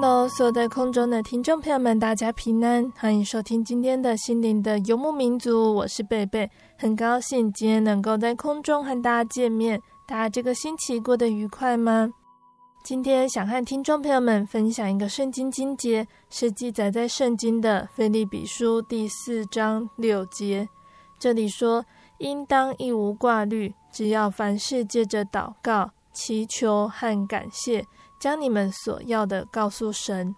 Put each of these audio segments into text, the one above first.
Hello，所有在空中的听众朋友们，大家平安，欢迎收听今天的心灵的游牧民族，我是贝贝，很高兴今天能够在空中和大家见面。大家这个星期过得愉快吗？今天想和听众朋友们分享一个圣经经节，是记载在圣经的腓立比书第四章六节。这里说：“应当一无挂虑，只要凡事借着祷告、祈求和感谢。”将你们所要的告诉神。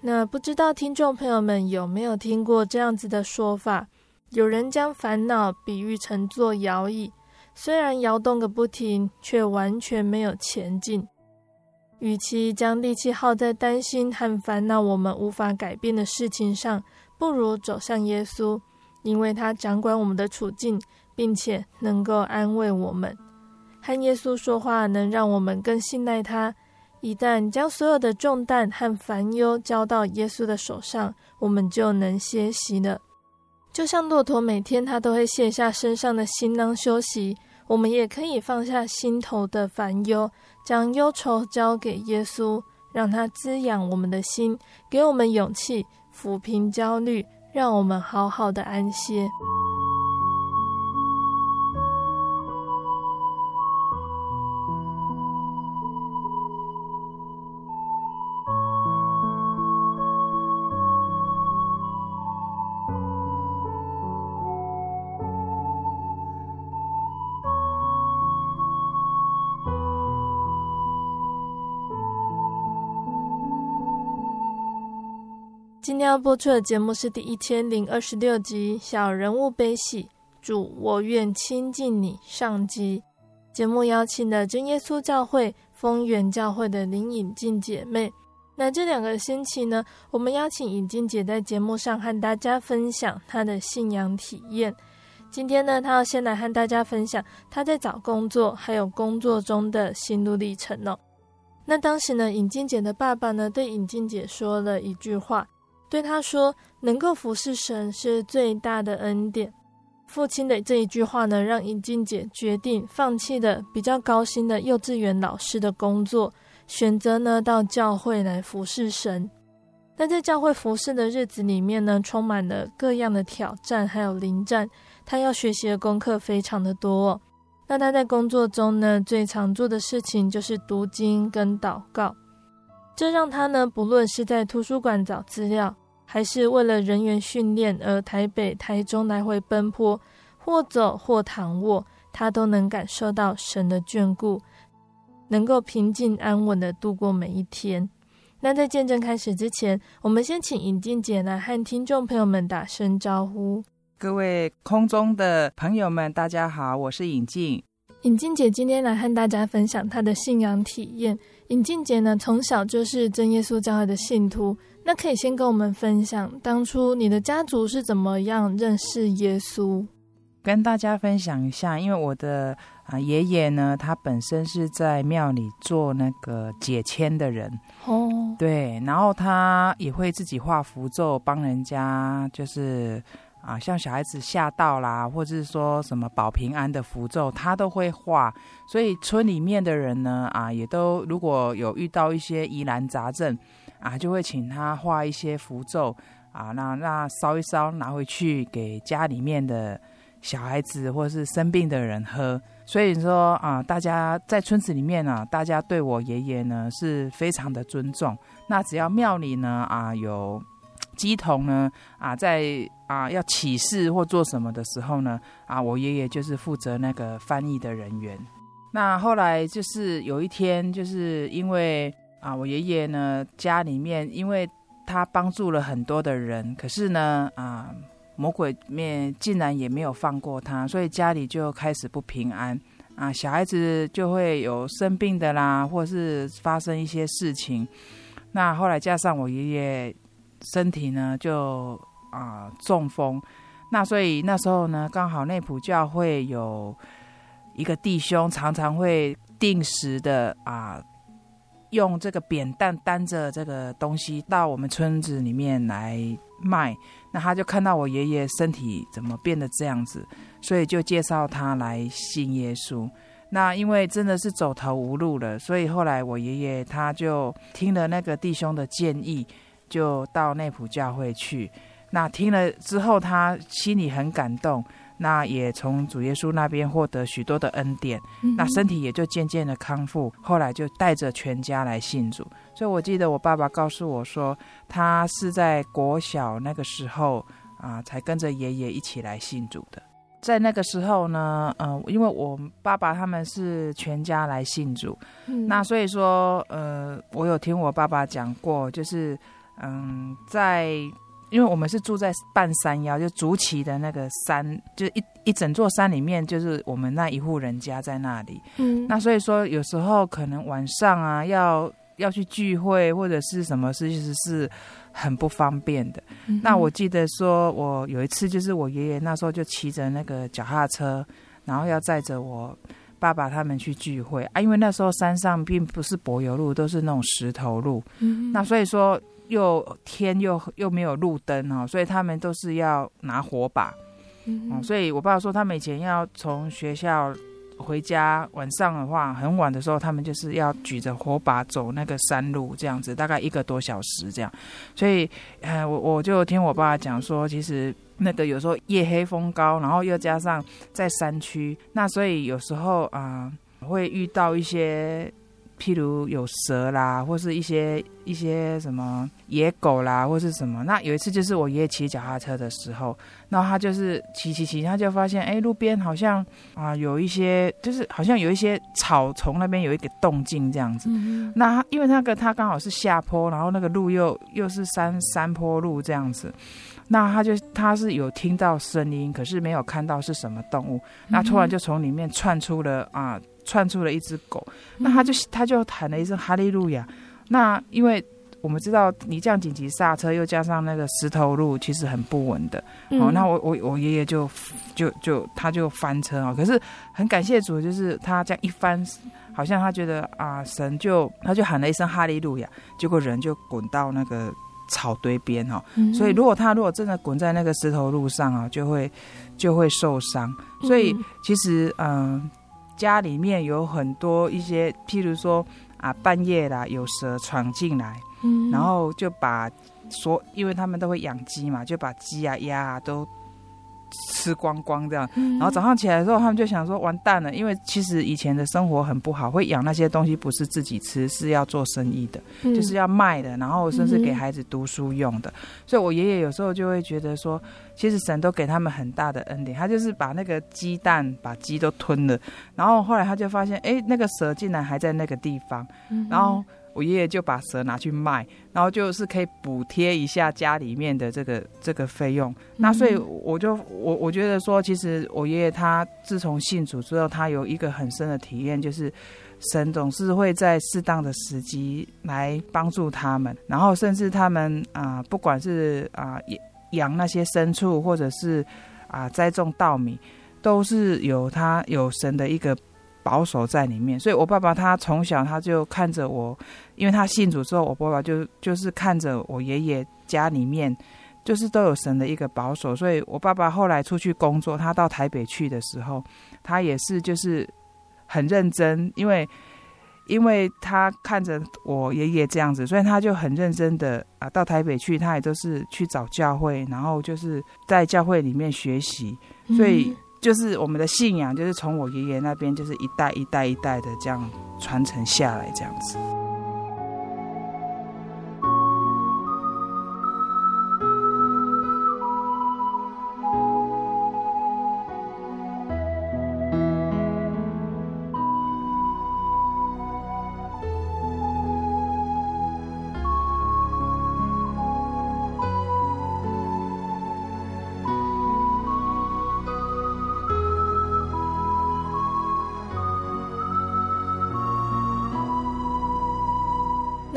那不知道听众朋友们有没有听过这样子的说法？有人将烦恼比喻成坐摇椅，虽然摇动个不停，却完全没有前进。与其将力气耗在担心和烦恼我们无法改变的事情上，不如走向耶稣，因为他掌管我们的处境，并且能够安慰我们。和耶稣说话，能让我们更信赖他。一旦将所有的重担和烦忧交到耶稣的手上，我们就能歇息了。就像骆驼每天它都会卸下身上的行囊休息，我们也可以放下心头的烦忧，将忧愁交给耶稣，让他滋养我们的心，给我们勇气，抚平焦虑，让我们好好的安歇。今天要播出的节目是第一千零二十六集《小人物悲喜》，主，我愿亲近你。上集节目邀请了真耶稣教会丰原教会的林颖静姐妹。那这两个星期呢，我们邀请颖静姐在节目上和大家分享她的信仰体验。今天呢，她要先来和大家分享她在找工作还有工作中的心路历程哦。那当时呢，颖静姐的爸爸呢，对颖静姐说了一句话。对他说：“能够服侍神是最大的恩典。”父亲的这一句话呢，让尹静姐决定放弃了比较高薪的幼稚园老师的工作，选择呢到教会来服侍神。但在教会服侍的日子里面呢，充满了各样的挑战，还有临战。他要学习的功课非常的多。那他在工作中呢，最常做的事情就是读经跟祷告。这让他呢，不论是在图书馆找资料，还是为了人员训练而台北、台中来回奔波，或走或躺卧，他都能感受到神的眷顾，能够平静安稳的度过每一天。那在见证开始之前，我们先请尹静姐来和听众朋友们打声招呼。各位空中的朋友们，大家好，我是尹静。尹静姐今天来和大家分享她的信仰体验。颖静姐呢，从小就是真耶稣教会的信徒。那可以先跟我们分享，当初你的家族是怎么样认识耶稣？跟大家分享一下，因为我的啊，爷爷呢，他本身是在庙里做那个解签的人哦，对，然后他也会自己画符咒，帮人家就是啊，像小孩子吓到啦，或者是说什么保平安的符咒，他都会画。所以村里面的人呢，啊，也都如果有遇到一些疑难杂症啊，就会请他画一些符咒啊，那那烧一烧，拿回去给家里面的小孩子或是生病的人喝。所以说啊，大家在村子里面呢，大家对我爷爷呢是非常的尊重。那只要庙里呢啊有乩童呢啊在啊要起事或做什么的时候呢啊，我爷爷就是负责那个翻译的人员。那后来就是有一天，就是因为啊我爷爷呢家里面，因为他帮助了很多的人，可是呢啊。魔鬼面竟然也没有放过他，所以家里就开始不平安啊！小孩子就会有生病的啦，或是发生一些事情。那后来加上我爷爷身体呢就啊中风，那所以那时候呢刚好内埔教会有一个弟兄常常会定时的啊用这个扁担担着这个东西到我们村子里面来卖。那他就看到我爷爷身体怎么变得这样子，所以就介绍他来信耶稣。那因为真的是走投无路了，所以后来我爷爷他就听了那个弟兄的建议，就到内埔教会去。那听了之后，他心里很感动。那也从主耶稣那边获得许多的恩典，嗯、那身体也就渐渐的康复。后来就带着全家来信主。所以我记得我爸爸告诉我说，他是在国小那个时候啊，才跟着爷爷一起来信主的。在那个时候呢，嗯、呃，因为我爸爸他们是全家来信主，嗯、那所以说，呃，我有听我爸爸讲过，就是嗯，在。因为我们是住在半山腰，就竹崎的那个山，就一一整座山里面，就是我们那一户人家在那里。嗯，那所以说有时候可能晚上啊，要要去聚会或者是什么事，其实是很不方便的。嗯。那我记得说，我有一次就是我爷爷那时候就骑着那个脚踏车，然后要载着我爸爸他们去聚会啊，因为那时候山上并不是柏油路，都是那种石头路。嗯。那所以说。又天又又没有路灯哦，所以他们都是要拿火把。嗯哼，所以我爸爸说，他们以前要从学校回家，晚上的话很晚的时候，他们就是要举着火把走那个山路，这样子大概一个多小时这样。所以，呃，我我就听我爸爸讲说，其实那个有时候夜黑风高，然后又加上在山区，那所以有时候啊，呃，会遇到一些。譬如有蛇啦，或是一些一些什么野狗啦，或是什么。那有一次就是我爷爷骑脚踏车的时候，那他就是骑骑骑，他就发现哎、欸，路边好像啊有一些，就是好像有一些草丛那边有一个动静这样子。那因为那个他刚好是下坡，然后那个路又又是山山坡路这样子，那他就他是有听到声音，可是没有看到是什么动物。那突然就从里面窜出了啊。窜出了一只狗，那他就他就喊了一声哈利路亚。那因为我们知道你这样紧急刹车，又加上那个石头路，其实很不稳的。嗯、哦，那我我我爷爷就就就他就翻车啊。可是很感谢主，就是他这样一翻，好像他觉得啊，神就他就喊了一声哈利路亚，结果人就滚到那个草堆边哈。嗯、所以如果他如果真的滚在那个石头路上啊，就会就会受伤。所以其实嗯。呃家里面有很多一些，譬如说啊，半夜啦有蛇闯进来，嗯，然后就把所，因为他们都会养鸡嘛，就把鸡啊鸭啊都。吃光光这样，然后早上起来的时候，他们就想说完蛋了，因为其实以前的生活很不好，会养那些东西不是自己吃，是要做生意的，嗯、就是要卖的，然后甚至给孩子读书用的。嗯、所以，我爷爷有时候就会觉得说，其实神都给他们很大的恩典，他就是把那个鸡蛋把鸡都吞了，然后后来他就发现，哎，那个蛇竟然还在那个地方，然后。我爷爷就把蛇拿去卖，然后就是可以补贴一下家里面的这个这个费用。那所以我就我我觉得说，其实我爷爷他自从信主之后，他有一个很深的体验，就是神总是会在适当的时机来帮助他们，然后甚至他们啊、呃，不管是啊养、呃、那些牲畜，或者是啊、呃、栽种稻米，都是有他有神的一个。保守在里面。所以我爸爸他从小他就看着我，因为他信主之后，我爸爸就就是看着我爷爷家里面就是都有神的一个保守。所以我爸爸后来出去工作，他到台北去的时候，他也是就是很认真，因为。因为他看着我爷爷这样子，所以他就很认真的啊，到台北去，他也都是去找教会，然后就是在教会里面学习，所以就是我们的信仰，就是从我爷爷那边，就是一代一代一代的这样传承下来，这样子。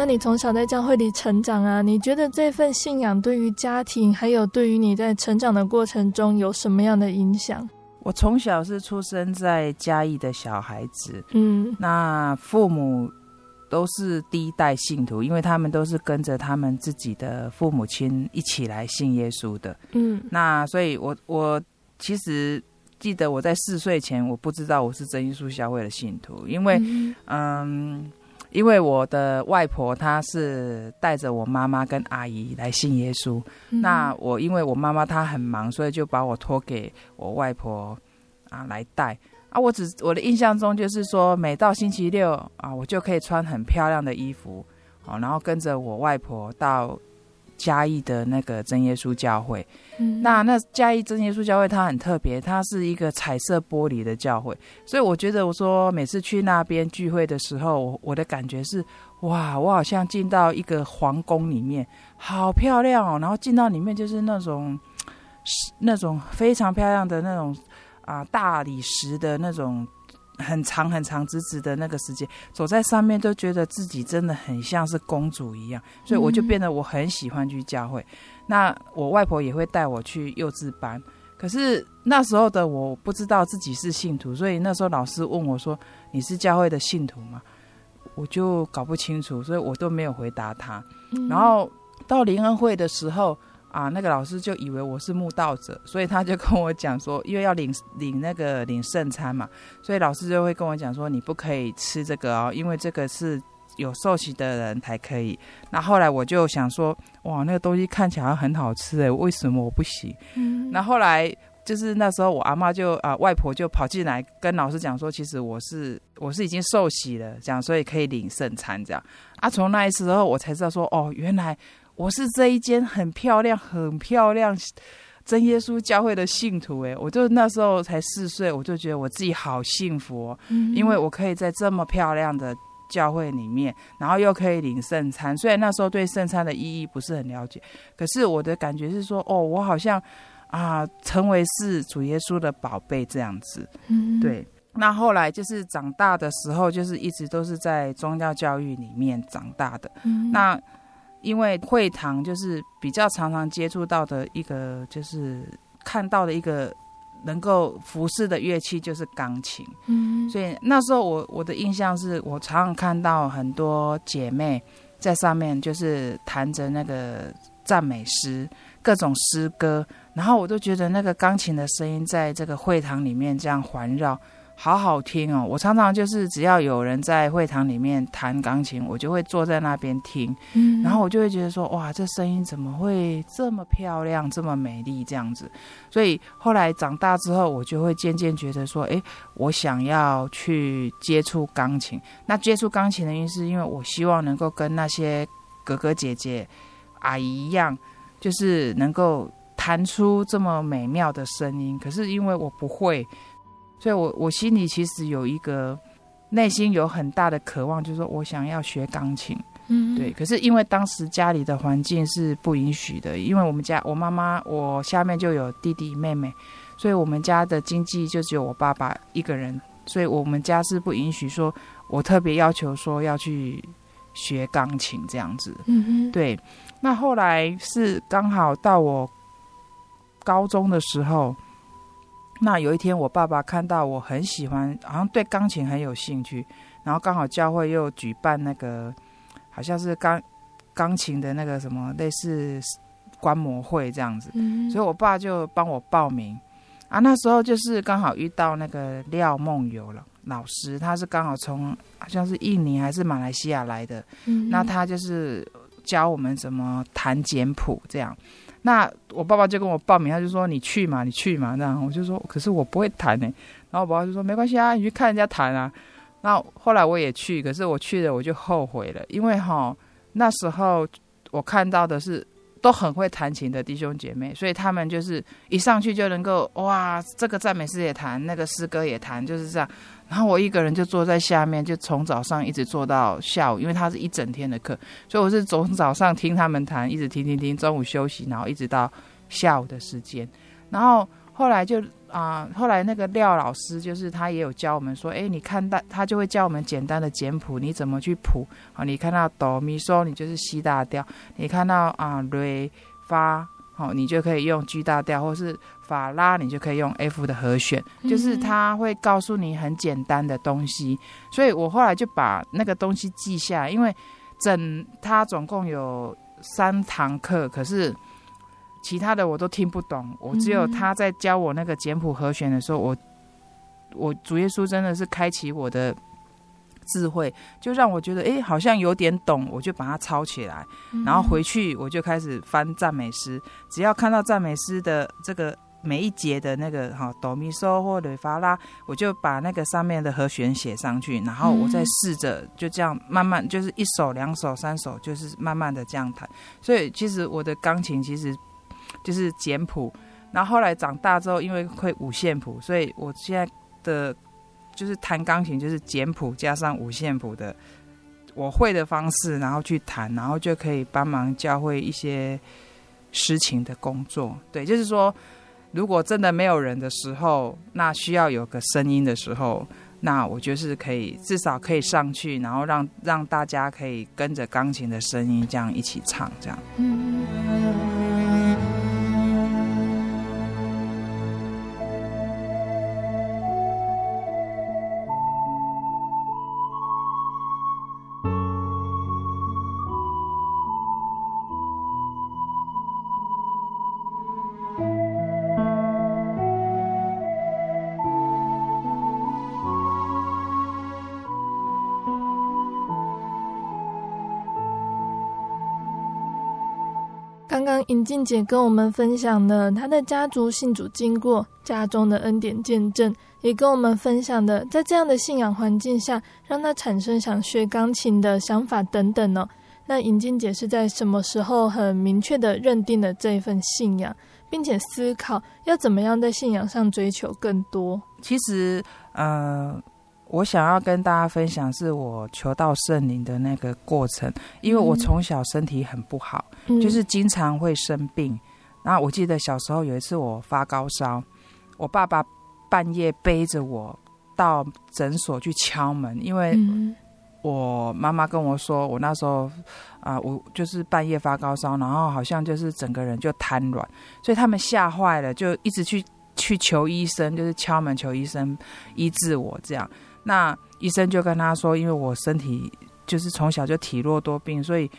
那你从小在教会里成长啊，你觉得这份信仰对于家庭，还有对于你在成长的过程中有什么样的影响？我从小是出生在嘉义的小孩子，嗯，那父母都是第一代信徒，因为他们都是跟着他们自己的父母亲一起来信耶稣的，嗯，那所以我我其实记得我在四岁前，我不知道我是真耶稣教会的信徒，因为嗯。嗯因为我的外婆她是带着我妈妈跟阿姨来信耶稣，嗯、那我因为我妈妈她很忙，所以就把我托给我外婆啊来带啊。我只我的印象中就是说，每到星期六啊，我就可以穿很漂亮的衣服，好，然后跟着我外婆到。嘉义的那个真耶稣教会，嗯、那那嘉义真耶稣教会它很特别，它是一个彩色玻璃的教会，所以我觉得我说每次去那边聚会的时候，我我的感觉是哇，我好像进到一个皇宫里面，好漂亮哦，然后进到里面就是那种那种非常漂亮的那种啊大理石的那种。很长很长直直的那个时间，走在上面都觉得自己真的很像是公主一样，所以我就变得我很喜欢去教会。嗯、那我外婆也会带我去幼稚班，可是那时候的我不知道自己是信徒，所以那时候老师问我说：“你是教会的信徒吗？”我就搞不清楚，所以我都没有回答他。嗯、然后到灵恩会的时候。啊，那个老师就以为我是慕道者，所以他就跟我讲说，因为要领领那个领圣餐嘛，所以老师就会跟我讲说，你不可以吃这个哦，因为这个是有受洗的人才可以。那后来我就想说，哇，那个东西看起来很好吃诶，为什么我不行？嗯，那后来就是那时候我阿妈就啊，外婆就跑进来跟老师讲说，其实我是我是已经受洗了，这样所以可以领圣餐这样。啊，从那一次之后我才知道说，哦，原来。我是这一间很漂亮、很漂亮真耶稣教会的信徒诶，我就那时候才四岁，我就觉得我自己好幸福哦，嗯、因为我可以在这么漂亮的教会里面，然后又可以领圣餐。虽然那时候对圣餐的意义不是很了解，可是我的感觉是说，哦，我好像啊，成为是主耶稣的宝贝这样子。嗯，对。那后来就是长大的时候，就是一直都是在宗教教育里面长大的。嗯，那。因为会堂就是比较常常接触到的一个，就是看到的一个能够服侍的乐器就是钢琴。嗯，所以那时候我我的印象是我常常看到很多姐妹在上面就是弹着那个赞美诗、各种诗歌，然后我都觉得那个钢琴的声音在这个会堂里面这样环绕。好好听哦！我常常就是只要有人在会堂里面弹钢琴，我就会坐在那边听，嗯，然后我就会觉得说，哇，这声音怎么会这么漂亮，这么美丽这样子？所以后来长大之后，我就会渐渐觉得说，诶，我想要去接触钢琴。那接触钢琴的原因是因为我希望能够跟那些哥哥姐姐、阿姨一样，就是能够弹出这么美妙的声音。可是因为我不会。所以我，我我心里其实有一个内心有很大的渴望，就是说我想要学钢琴，嗯，对。可是因为当时家里的环境是不允许的，因为我们家我妈妈我下面就有弟弟妹妹，所以我们家的经济就只有我爸爸一个人，所以我们家是不允许说我特别要求说要去学钢琴这样子，嗯哼，对。那后来是刚好到我高中的时候。那有一天，我爸爸看到我很喜欢，好像对钢琴很有兴趣，然后刚好教会又举办那个，好像是钢钢琴的那个什么类似观摩会这样子，嗯、所以我爸就帮我报名啊。那时候就是刚好遇到那个廖梦游了老师，他是刚好从好像是印尼还是马来西亚来的，嗯、那他就是教我们怎么弹简谱这样。那我爸爸就跟我报名，他就说你去嘛，你去嘛，这样我就说，可是我不会弹呢。然后我爸爸就说没关系啊，你去看人家弹啊。那后来我也去，可是我去了我就后悔了，因为哈那时候我看到的是都很会弹琴的弟兄姐妹，所以他们就是一上去就能够哇，这个赞美诗也弹，那个诗歌也弹，就是这样。然后我一个人就坐在下面，就从早上一直坐到下午，因为他是一整天的课，所以我是从早上听他们弹，一直听听听，中午休息，然后一直到下午的时间。然后后来就啊、后来那个廖老师就是他也有教我们说，哎，你看到他就会教我们简单的简谱，你怎么去谱啊？你看到哆咪嗦，你就是西大调；你看到啊瑞发，好，你就可以用 G 大调，或是。法拉，你就可以用 F 的和弦，就是他会告诉你很简单的东西，所以我后来就把那个东西记下来，因为整他总共有三堂课，可是其他的我都听不懂，我只有他在教我那个简谱和弦的时候，我我主耶稣真的是开启我的。智慧就让我觉得，哎，好像有点懂，我就把它抄起来，然后回去我就开始翻赞美诗。只要看到赞美诗的这个每一节的那个哈哆咪嗦或瑞发拉，我就把那个上面的和弦写上去，然后我再试着就这样慢慢，就是一首、两首、三首，就是慢慢的这样弹。所以其实我的钢琴其实就是简谱，然后后来长大之后，因为会五线谱，所以我现在的。就是弹钢琴，就是简谱加上五线谱的我会的方式，然后去弹，然后就可以帮忙教会一些诗情的工作。对，就是说，如果真的没有人的时候，那需要有个声音的时候，那我就是可以至少可以上去，然后让让大家可以跟着钢琴的声音这样一起唱，这样。嗯。尹静姐跟我们分享了她的家族信主经过，家中的恩典见证，也跟我们分享的在这样的信仰环境下，让她产生想学钢琴的想法等等呢。那尹静姐是在什么时候很明确的认定了这一份信仰，并且思考要怎么样在信仰上追求更多？其实，呃。我想要跟大家分享是我求到圣灵的那个过程，因为我从小身体很不好，嗯、就是经常会生病。那我记得小时候有一次我发高烧，我爸爸半夜背着我到诊所去敲门，因为我妈妈跟我说，我那时候啊、呃，我就是半夜发高烧，然后好像就是整个人就瘫软，所以他们吓坏了，就一直去去求医生，就是敲门求医生医治我这样。那医生就跟他说，因为我身体就是从小就体弱多病，所以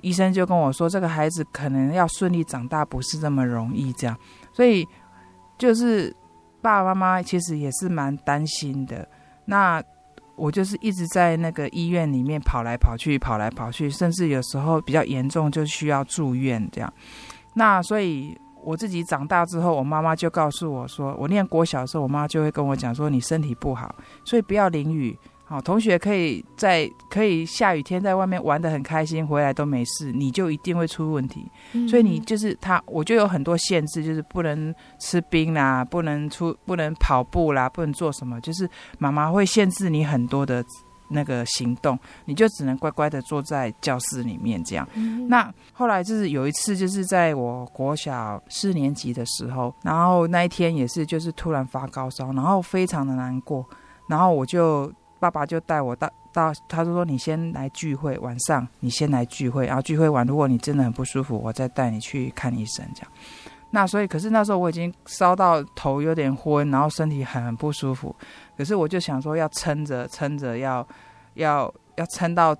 医生就跟我说，这个孩子可能要顺利长大不是这么容易，这样，所以就是爸爸妈妈其实也是蛮担心的。那我就是一直在那个医院里面跑来跑去，跑来跑去，甚至有时候比较严重就需要住院这样。那所以。我自己长大之后，我妈妈就告诉我说，我念国小的时候，我妈就会跟我讲说，你身体不好，所以不要淋雨。好，同学可以在可以下雨天在外面玩的很开心，回来都没事，你就一定会出问题。所以你就是他，我就有很多限制，就是不能吃冰啦，不能出，不能跑步啦，不能做什么，就是妈妈会限制你很多的。那个行动，你就只能乖乖的坐在教室里面这样。嗯、那后来就是有一次，就是在我国小四年级的时候，然后那一天也是就是突然发高烧，然后非常的难过，然后我就爸爸就带我到到，他就说你先来聚会，晚上你先来聚会，然后聚会完，如果你真的很不舒服，我再带你去看医生这样。那所以，可是那时候我已经烧到头有点昏，然后身体很不舒服。可是我就想说要撑着，撑着要要要撑到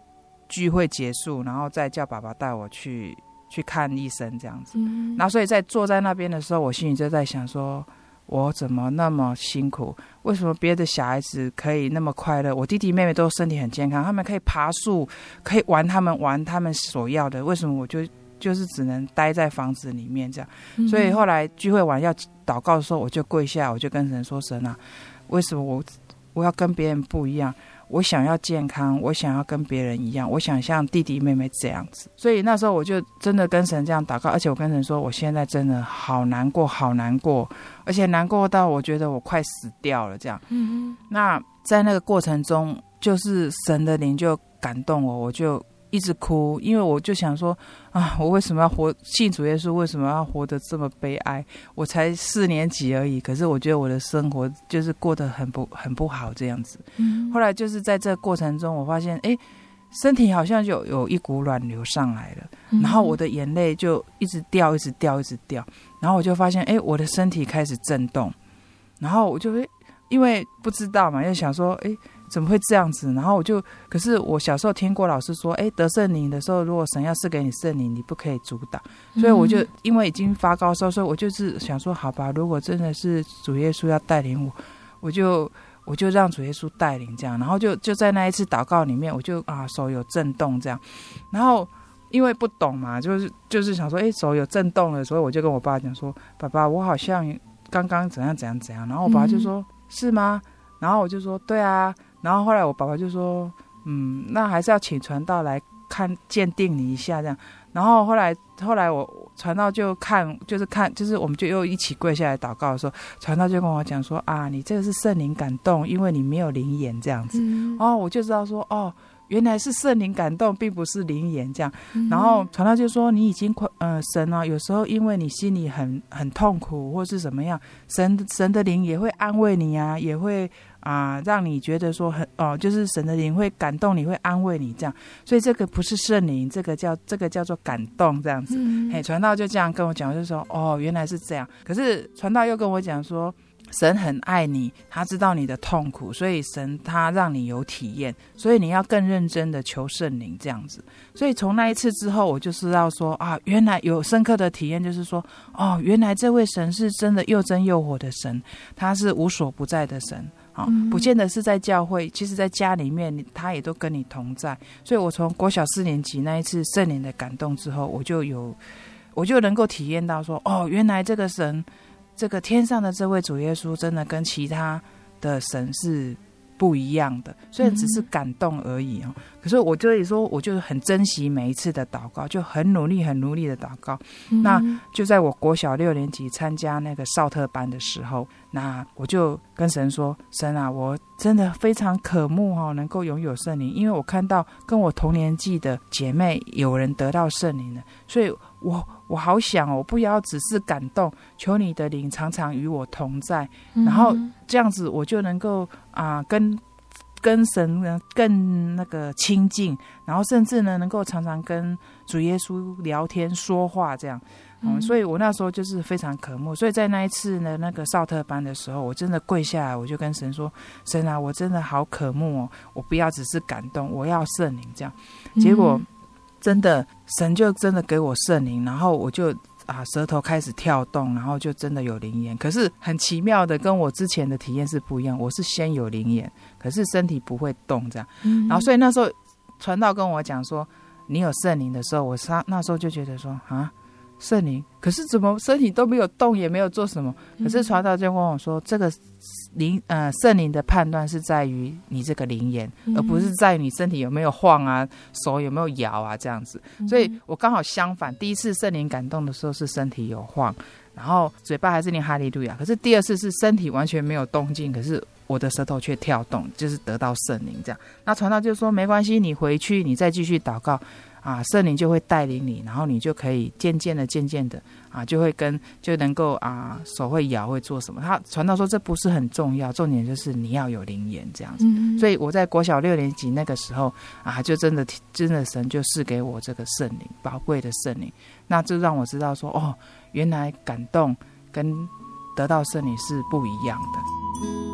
聚会结束，然后再叫爸爸带我去去看医生这样子。嗯。然后所以在坐在那边的时候，我心里就在想说，我怎么那么辛苦？为什么别的小孩子可以那么快乐？我弟弟妹妹都身体很健康，他们可以爬树，可以玩他们玩他们所要的。为什么我就就是只能待在房子里面这样？嗯、所以后来聚会完要祷告的时候，我就跪下，我就跟神说：“神啊，为什么我我要跟别人不一样？”我想要健康，我想要跟别人一样，我想像弟弟妹妹这样子。所以那时候我就真的跟神这样祷告，而且我跟神说，我现在真的好难过，好难过，而且难过到我觉得我快死掉了这样。嗯，那在那个过程中，就是神的灵就感动我，我就。一直哭，因为我就想说啊，我为什么要活信主耶稣？为什么要活得这么悲哀？我才四年级而已，可是我觉得我的生活就是过得很不很不好这样子。嗯，后来就是在这个过程中，我发现哎，身体好像就有一股暖流上来了，然后我的眼泪就一直掉，一直掉，一直掉，然后我就发现哎，我的身体开始震动，然后我就会因为不知道嘛，又想说哎。怎么会这样子？然后我就，可是我小时候听过老师说，哎，得圣灵的时候，如果神要赐给你圣灵，你不可以阻挡。所以我就因为已经发高烧，所以我就是想说，好吧，如果真的是主耶稣要带领我，我就我就让主耶稣带领这样。然后就就在那一次祷告里面，我就啊手有震动这样。然后因为不懂嘛，就是就是想说，哎，手有震动了，所以我就跟我爸讲说，爸爸，我好像刚刚怎样怎样怎样。然后我爸就说，嗯、是吗？然后我就说，对啊。然后后来我爸爸就说，嗯，那还是要请传道来看鉴定你一下这样。然后后来后来我传道就看，就是看，就是我们就又一起跪下来祷告的时候，传道就跟我讲说啊，你这个是圣灵感动，因为你没有灵眼这样子。嗯、哦，我就知道说哦。原来是圣灵感动，并不是灵言这样。然后传道就说：“你已经快，呃，神啊，有时候因为你心里很很痛苦，或是怎么样，神神的灵也会安慰你啊，也会啊、呃，让你觉得说很哦、呃，就是神的灵会感动你，会安慰你这样。所以这个不是圣灵，这个叫这个叫做感动这样子。嘿，传道就这样跟我讲，就说哦，原来是这样。可是传道又跟我讲说。”神很爱你，他知道你的痛苦，所以神他让你有体验，所以你要更认真的求圣灵这样子。所以从那一次之后，我就知道说啊，原来有深刻的体验，就是说哦，原来这位神是真的又真又活的神，他是无所不在的神啊，不见得是在教会，其实在家里面他也都跟你同在。所以我从国小四年级那一次圣灵的感动之后，我就有我就能够体验到说哦，原来这个神。这个天上的这位主耶稣，真的跟其他的神是不一样的，虽然只是感动而已哦。可是我就说，我就是很珍惜每一次的祷告，就很努力、很努力的祷告。那就在我国小六年级参加那个少特班的时候，那我就跟神说：“神啊，我真的非常渴慕哈，能够拥有圣灵，因为我看到跟我同年纪的姐妹有人得到圣灵了，所以我。”我好想哦，我不要只是感动，求你的灵常常与我同在，然后这样子我就能够啊、呃、跟跟神呢更那个亲近，然后甚至呢能够常常跟主耶稣聊天说话这样，嗯，所以我那时候就是非常渴慕，所以在那一次呢那个少特班的时候，我真的跪下来，我就跟神说：神啊，我真的好渴慕哦，我不要只是感动，我要圣灵这样，结果。嗯真的，神就真的给我圣灵，然后我就啊舌头开始跳动，然后就真的有灵言。可是很奇妙的，跟我之前的体验是不一样。我是先有灵言，可是身体不会动这样。然后所以那时候传道跟我讲说，你有圣灵的时候，我那那时候就觉得说啊，圣灵，可是怎么身体都没有动，也没有做什么。可是传道就跟我说这个。灵呃，圣灵的判断是在于你这个灵言，而不是在于你身体有没有晃啊，手有没有摇啊这样子。所以我刚好相反，第一次圣灵感动的时候是身体有晃，然后嘴巴还是念哈利路亚。可是第二次是身体完全没有动静，可是我的舌头却跳动，就是得到圣灵这样。那传道就说没关系，你回去你再继续祷告啊，圣灵就会带领你，然后你就可以渐渐的、渐渐的啊，就会跟就能够啊，手会摇会做什么。他传道说这不是很重要，重点就是你要有灵言这样子。嗯、所以我在国小六年级那个时候啊，就真的真的神就赐给我这个圣灵，宝贵的圣灵，那就让我知道说哦，原来感动跟得到圣灵是不一样的。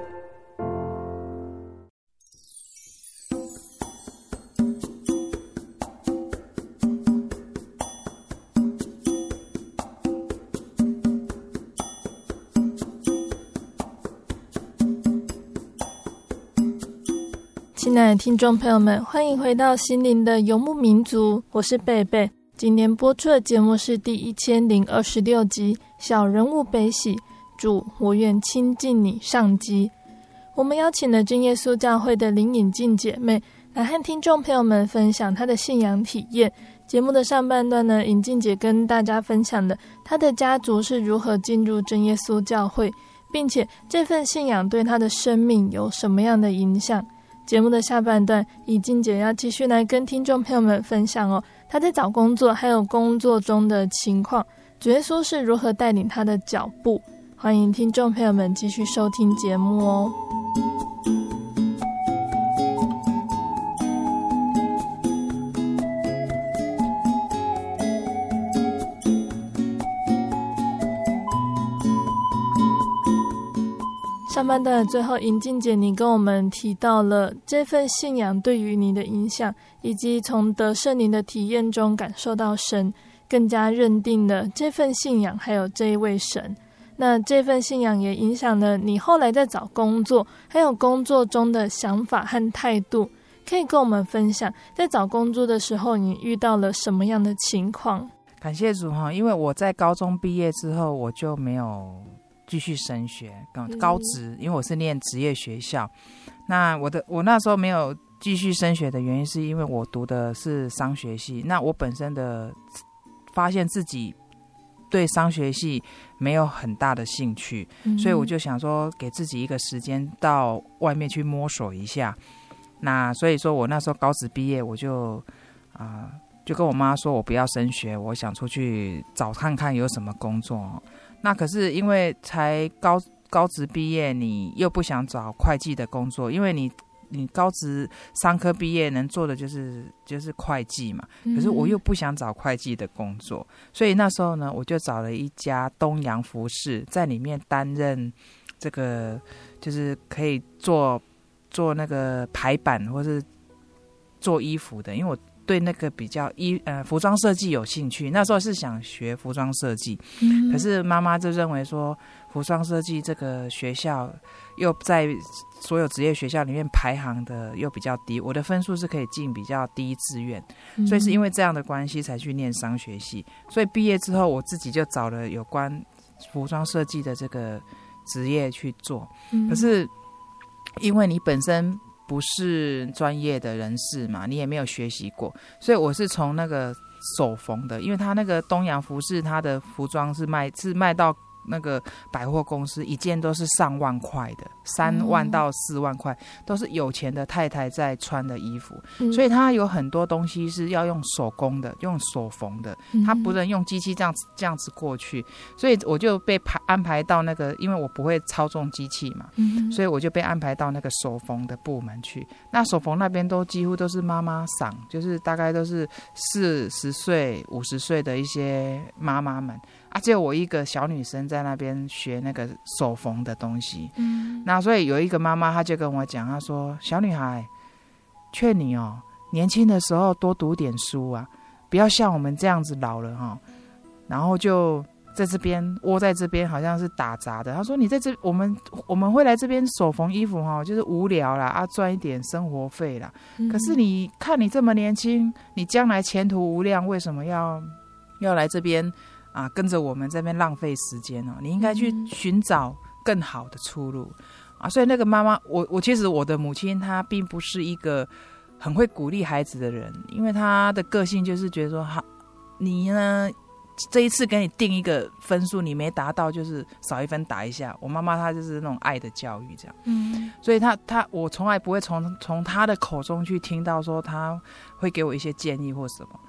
亲爱的听众朋友们，欢迎回到心灵的游牧民族，我是贝贝。今天播出的节目是第一千零二十六集《小人物悲喜》，主，我愿亲近你上集。我们邀请了真耶稣教会的林颖静姐妹来和听众朋友们分享她的信仰体验。节目的上半段呢，颖静姐跟大家分享的她的家族是如何进入真耶稣教会，并且这份信仰对她的生命有什么样的影响。节目的下半段，以静姐要继续来跟听众朋友们分享哦，她在找工作还有工作中的情况，主耶稣是如何带领她的脚步。欢迎听众朋友们继续收听节目哦。上半段的最后，银静姐，你跟我们提到了这份信仰对于你的影响，以及从得圣灵的体验中感受到神，更加认定了这份信仰，还有这一位神。那这份信仰也影响了你后来在找工作，还有工作中的想法和态度。可以跟我们分享，在找工作的时候，你遇到了什么样的情况？感谢主哈，因为我在高中毕业之后，我就没有。继续升学，高高职，因为我是念职业学校。那我的我那时候没有继续升学的原因，是因为我读的是商学系。那我本身的发现自己对商学系没有很大的兴趣，嗯、所以我就想说，给自己一个时间到外面去摸索一下。那所以说我那时候高职毕业，我就啊、呃、就跟我妈说，我不要升学，我想出去找看看有什么工作。那可是因为才高高职毕业，你又不想找会计的工作，因为你你高职商科毕业能做的就是就是会计嘛。可是我又不想找会计的工作，所以那时候呢，我就找了一家东洋服饰，在里面担任这个就是可以做做那个排版或是做衣服的，因为我。对那个比较衣呃服装设计有兴趣，那时候是想学服装设计，嗯、可是妈妈就认为说服装设计这个学校又在所有职业学校里面排行的又比较低，我的分数是可以进比较低志愿，嗯、所以是因为这样的关系才去念商学系。所以毕业之后，我自己就找了有关服装设计的这个职业去做，嗯、可是因为你本身。不是专业的人士嘛，你也没有学习过，所以我是从那个手缝的，因为他那个东洋服饰，他的服装是卖是卖到那个百货公司，一件都是上万块的，三万到四万块，都是有钱的太太在穿的衣服。所以它有很多东西是要用手工的，用手缝的，它不能用机器这样子这样子过去。所以我就被排安排到那个，因为我不会操纵机器嘛，所以我就被安排到那个手缝的部门去。那手缝那边都几乎都是妈妈桑，就是大概都是四十岁、五十岁的一些妈妈们。啊，只有我一个小女生在那边学那个手缝的东西。嗯，那所以有一个妈妈，她就跟我讲，她说：“小女孩，劝你哦，年轻的时候多读点书啊，不要像我们这样子老了哈，然后就在这边窝在这边，好像是打杂的。”她说：“你在这，我们我们会来这边手缝衣服哈，就是无聊啦，啊，赚一点生活费啦。可是你看你这么年轻，你将来前途无量，为什么要要来这边？”啊，跟着我们这边浪费时间哦！你应该去寻找更好的出路啊！所以那个妈妈，我我其实我的母亲她并不是一个很会鼓励孩子的人，因为她的个性就是觉得说，好，你呢这一次给你定一个分数，你没达到就是少一分打一下。我妈妈她就是那种爱的教育这样，嗯，所以她她我从来不会从从她的口中去听到说她会给我一些建议或什么。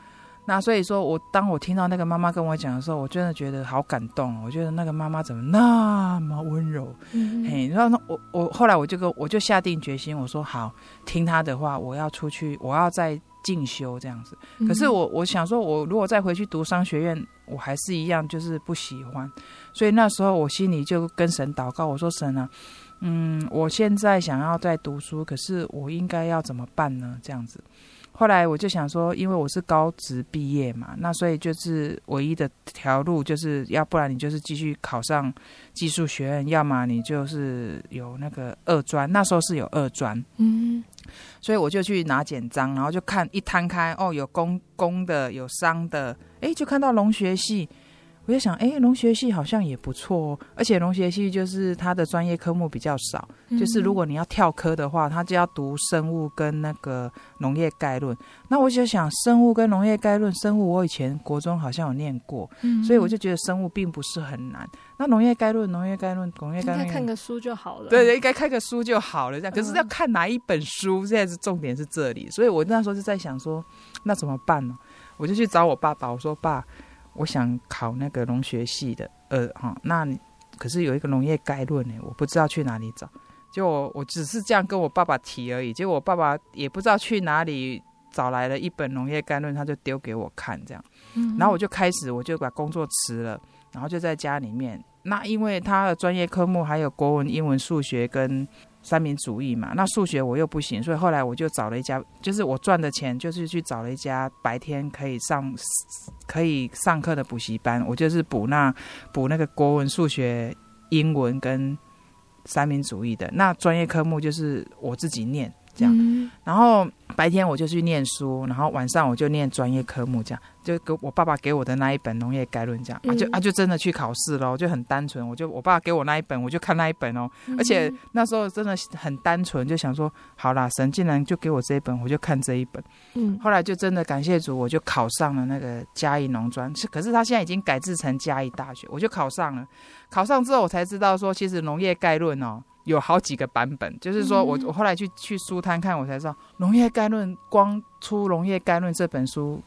那所以说，我当我听到那个妈妈跟我讲的时候，我真的觉得好感动。我觉得那个妈妈怎么那么温柔？嗯、嘿，然后那我我后来我就跟我就下定决心，我说好，听她的话，我要出去，我要再进修这样子。可是我我想说，我如果再回去读商学院，我还是一样就是不喜欢。所以那时候我心里就跟神祷告，我说神啊，嗯，我现在想要在读书，可是我应该要怎么办呢？这样子。后来我就想说，因为我是高职毕业嘛，那所以就是唯一的条路，就是要不然你就是继续考上技术学院，要么你就是有那个二专，那时候是有二专，嗯，所以我就去拿简章，然后就看一摊开，哦，有公公的，有商的，诶，就看到农学系。我就想，哎，农学系好像也不错哦，而且农学系就是它的专业科目比较少，嗯、就是如果你要跳科的话，它就要读生物跟那个农业概论。那我就想，生物跟农业概论，生物我以前国中好像有念过，嗯、所以我就觉得生物并不是很难。那农业概论，农业概论，农业概论，应该看个书就好了。对对，应该看个书就好了。这样，可是要看哪一本书，现在是重点是这里。所以我那时候就在想说，那怎么办呢？我就去找我爸爸，我说爸。我想考那个农学系的，呃，哈，那可是有一个农业概论呢，我不知道去哪里找。就我我只是这样跟我爸爸提而已，结果我爸爸也不知道去哪里找来了一本农业概论，他就丢给我看这样。嗯，然后我就开始我就把工作辞了，然后就在家里面。那因为他的专业科目还有国文、英文、数学跟。三民主义嘛，那数学我又不行，所以后来我就找了一家，就是我赚的钱，就是去找了一家白天可以上可以上课的补习班，我就是补那补那个国文、数学、英文跟三民主义的，那专业科目就是我自己念。这样，嗯、然后白天我就去念书，然后晚上我就念专业科目这样。就给我爸爸给我的那一本农业概论，这样啊，就啊就真的去考试了，就很单纯。我就我爸给我那一本，我就看那一本哦。而且那时候真的很单纯，就想说，好啦，神竟然就给我这一本，我就看这一本。嗯，后来就真的感谢主，我就考上了那个嘉义农专。是，可是他现在已经改制成嘉义大学，我就考上了。考上之后，我才知道说，其实农业概论哦。有好几个版本，就是说我我后来去去书摊看，我才知道《农业概论》光出《农业概论》这本书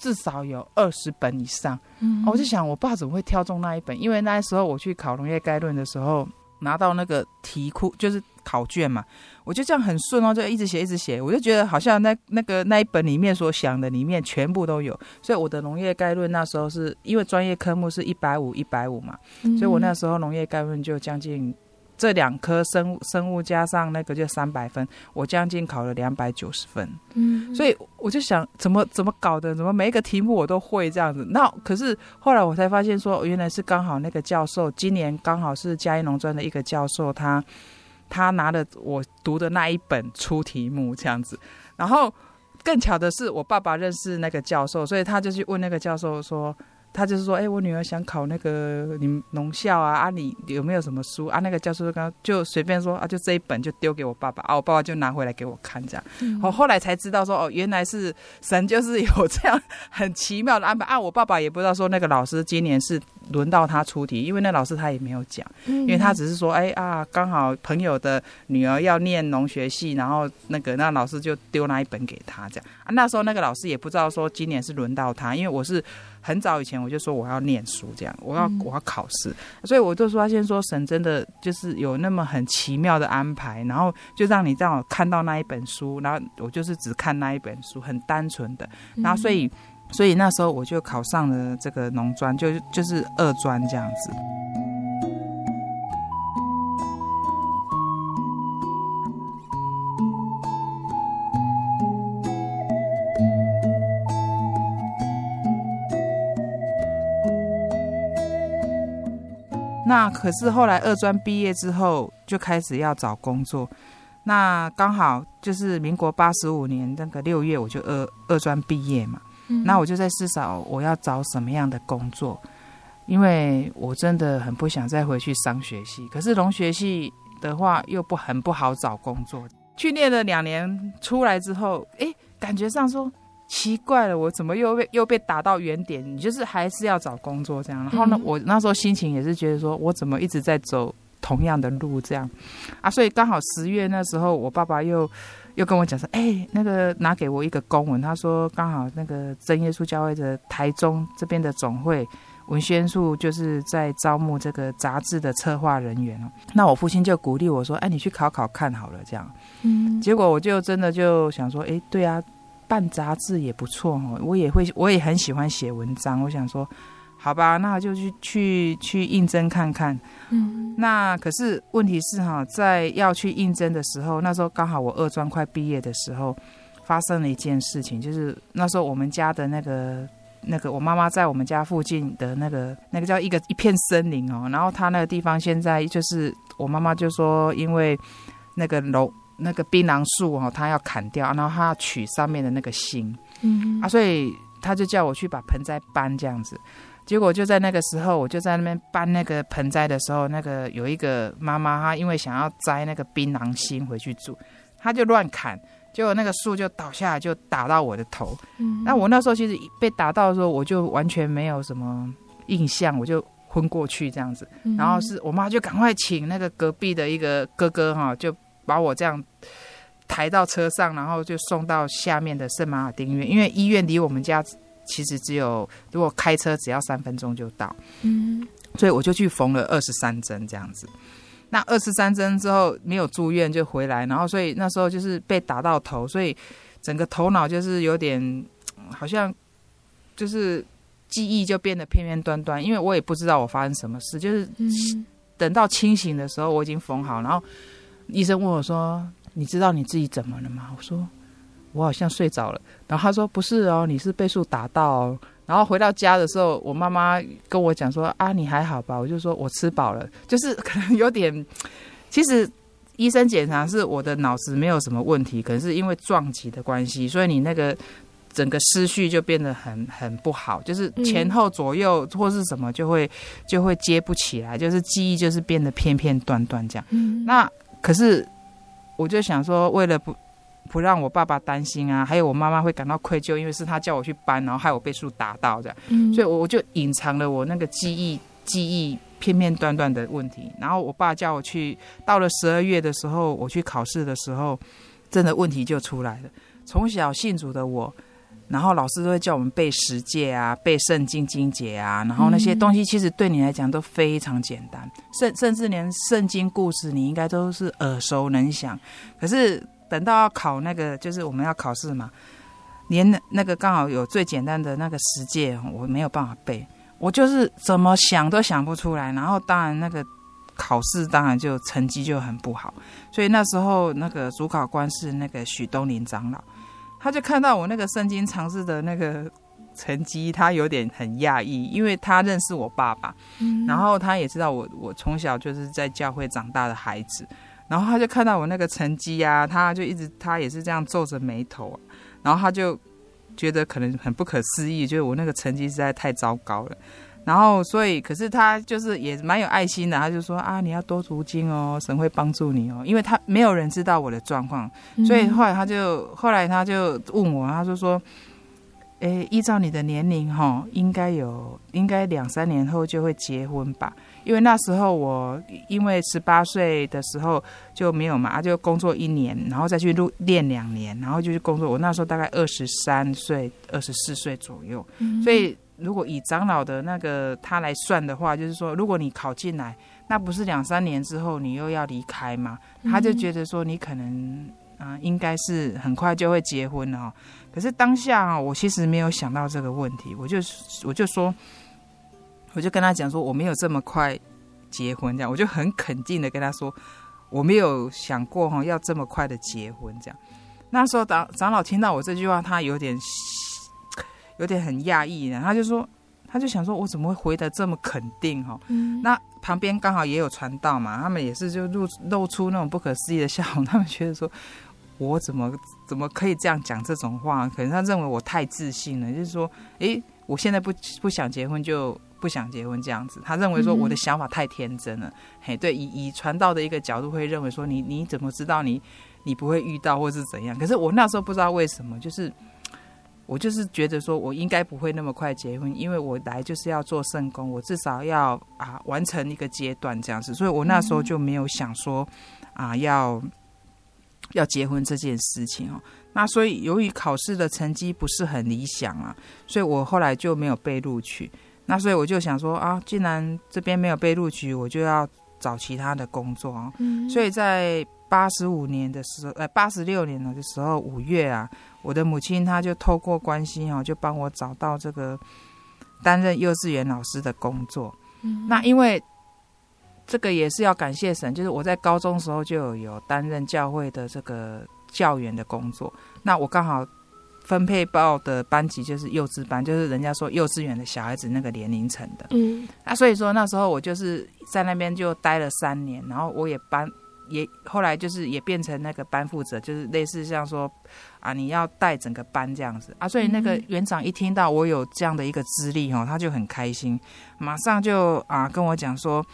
至少有二十本以上。嗯，我就想我爸怎么会挑中那一本？因为那时候我去考《农业概论》的时候，拿到那个题库就是考卷嘛，我就这样很顺哦，就一直写一直写，我就觉得好像那那个那一本里面所想的里面全部都有。所以我的《农业概论》那时候是因为专业科目是一百五一百五嘛，所以我那时候《农业概论》就将近。这两科生物生物加上那个就三百分，我将近考了两百九十分。嗯，所以我就想怎么怎么搞的，怎么每一个题目我都会这样子？那可是后来我才发现说，原来是刚好那个教授今年刚好是嘉义农专的一个教授，他他拿了我读的那一本出题目这样子。然后更巧的是，我爸爸认识那个教授，所以他就去问那个教授说。他就是说，哎、欸，我女儿想考那个你农校啊，啊，你有没有什么书啊？那个教授刚就随便说啊，就这一本就丢给我爸爸啊，我爸爸就拿回来给我看，这样。嗯、我后来才知道说，哦，原来是神就是有这样很奇妙的安排啊。我爸爸也不知道说那个老师今年是轮到他出题，因为那老师他也没有讲，因为他只是说，哎、欸、啊，刚好朋友的女儿要念农学系，然后那个那老师就丢那一本给他这样啊。那时候那个老师也不知道说今年是轮到他，因为我是。很早以前我就说我要念书，这样我要我要考试，所以我就发现说神真的就是有那么很奇妙的安排，然后就让你让我看到那一本书，然后我就是只看那一本书，很单纯的，然后所以所以那时候我就考上了这个农专，就就是二专这样子。那可是后来二专毕业之后就开始要找工作，那刚好就是民国八十五年那个六月我就二二专毕业嘛，嗯，那我就在思考我要找什么样的工作，因为我真的很不想再回去商学系，可是农学系的话又不很不好找工作，去念了两年出来之后，哎，感觉上说。奇怪了，我怎么又被又被打到原点？你就是还是要找工作这样。然后呢，我那时候心情也是觉得说，我怎么一直在走同样的路这样啊？所以刚好十月那时候，我爸爸又又跟我讲说，哎、欸，那个拿给我一个公文，他说刚好那个真耶稣教会的台中这边的总会文宣处就是在招募这个杂志的策划人员哦。那我父亲就鼓励我说，哎，你去考考看好了这样。嗯，结果我就真的就想说，哎，对啊。办杂志也不错哦，我也会，我也很喜欢写文章。我想说，好吧，那就去去去应征看看。嗯，那可是问题是哈，在要去应征的时候，那时候刚好我二专快毕业的时候，发生了一件事情，就是那时候我们家的那个那个我妈妈在我们家附近的那个那个叫一个一片森林哦，然后她那个地方现在就是我妈妈就说，因为那个楼。那个槟榔树哦，他要砍掉，然后他要取上面的那个芯，嗯啊，所以他就叫我去把盆栽搬这样子。结果就在那个时候，我就在那边搬那个盆栽的时候，那个有一个妈妈，她因为想要摘那个槟榔芯回去住，她就乱砍，结果那个树就倒下来，就打到我的头。嗯，那我那时候其实被打到的时候，我就完全没有什么印象，我就昏过去这样子。然后是我妈就赶快请那个隔壁的一个哥哥哈，就。把我这样抬到车上，然后就送到下面的圣马尔丁医院，因为医院离我们家其实只有，如果开车只要三分钟就到。嗯，所以我就去缝了二十三针这样子。那二十三针之后没有住院就回来，然后所以那时候就是被打到头，所以整个头脑就是有点好像就是记忆就变得片片端端，因为我也不知道我发生什么事，就是等到清醒的时候我已经缝好，然后。医生问我说：“你知道你自己怎么了吗？”我说：“我好像睡着了。”然后他说：“不是哦，你是被树打到。”然后回到家的时候，我妈妈跟我讲说：“啊，你还好吧？”我就说：“我吃饱了。”就是可能有点，其实医生检查是我的脑子没有什么问题，可能是因为撞击的关系，所以你那个整个思绪就变得很很不好，就是前后左右或是什么就会就会接不起来，就是记忆就是变得片片段段这样。那。可是，我就想说，为了不不让我爸爸担心啊，还有我妈妈会感到愧疚，因为是他叫我去搬，然后害我被树打到这样，嗯，所以我就隐藏了我那个记忆记忆片片段段的问题。然后我爸叫我去，到了十二月的时候，我去考试的时候，真的问题就出来了。从小信主的我。然后老师都会叫我们背十诫啊，背圣经经节啊，然后那些东西其实对你来讲都非常简单，甚甚至连圣经故事你应该都是耳熟能详。可是等到要考那个，就是我们要考试嘛，连那个刚好有最简单的那个十诫，我没有办法背，我就是怎么想都想不出来。然后当然那个考试当然就成绩就很不好，所以那时候那个主考官是那个许东林长老。他就看到我那个圣经尝试的那个成绩，他有点很讶异，因为他认识我爸爸，嗯、然后他也知道我我从小就是在教会长大的孩子，然后他就看到我那个成绩啊，他就一直他也是这样皱着眉头，然后他就觉得可能很不可思议，就是我那个成绩实在太糟糕了。然后，所以，可是他就是也蛮有爱心的，他就说啊，你要多读经哦，神会帮助你哦。因为他没有人知道我的状况，所以后来他就后来他就问我，他就说，诶，依照你的年龄哈，应该有应该两三年后就会结婚吧？因为那时候我因为十八岁的时候就没有嘛，就工作一年，然后再去入练两年，然后就去工作。我那时候大概二十三岁、二十四岁左右，所以。如果以长老的那个他来算的话，就是说，如果你考进来，那不是两三年之后你又要离开吗？他就觉得说你可能啊、呃，应该是很快就会结婚了。可是当下啊，我其实没有想到这个问题，我就我就说，我就跟他讲说，我没有这么快结婚，这样，我就很肯定的跟他说，我没有想过哈要这么快的结婚，这样。那时候长长老听到我这句话，他有点。有点很讶异，然后他就说，他就想说，我怎么会回得这么肯定哈？嗯、那旁边刚好也有传道嘛，他们也是就露露出那种不可思议的笑容，他们觉得说，我怎么怎么可以这样讲这种话？可能他认为我太自信了，就是说，诶，我现在不不想结婚就不想结婚这样子。他认为说我的想法太天真了，嗯、嘿，对，以以传道的一个角度会认为说，你你怎么知道你你不会遇到或是怎样？可是我那时候不知道为什么，就是。我就是觉得说，我应该不会那么快结婚，因为我来就是要做圣工，我至少要啊完成一个阶段这样子，所以我那时候就没有想说啊要要结婚这件事情哦。那所以由于考试的成绩不是很理想啊，所以我后来就没有被录取。那所以我就想说啊，既然这边没有被录取，我就要找其他的工作啊。所以在八十五年的时候，呃，八十六年的时候，五月啊。我的母亲，她就透过关系哦，就帮我找到这个担任幼稚园老师的工作。嗯、那因为这个也是要感谢神，就是我在高中时候就有有担任教会的这个教员的工作。那我刚好分配报的班级就是幼稚班，就是人家说幼稚园的小孩子那个年龄层的。嗯，那所以说那时候我就是在那边就待了三年，然后我也搬。也后来就是也变成那个班负责，就是类似像说啊，你要带整个班这样子啊，所以那个园长一听到我有这样的一个资历哦，他就很开心，马上就啊跟我讲说，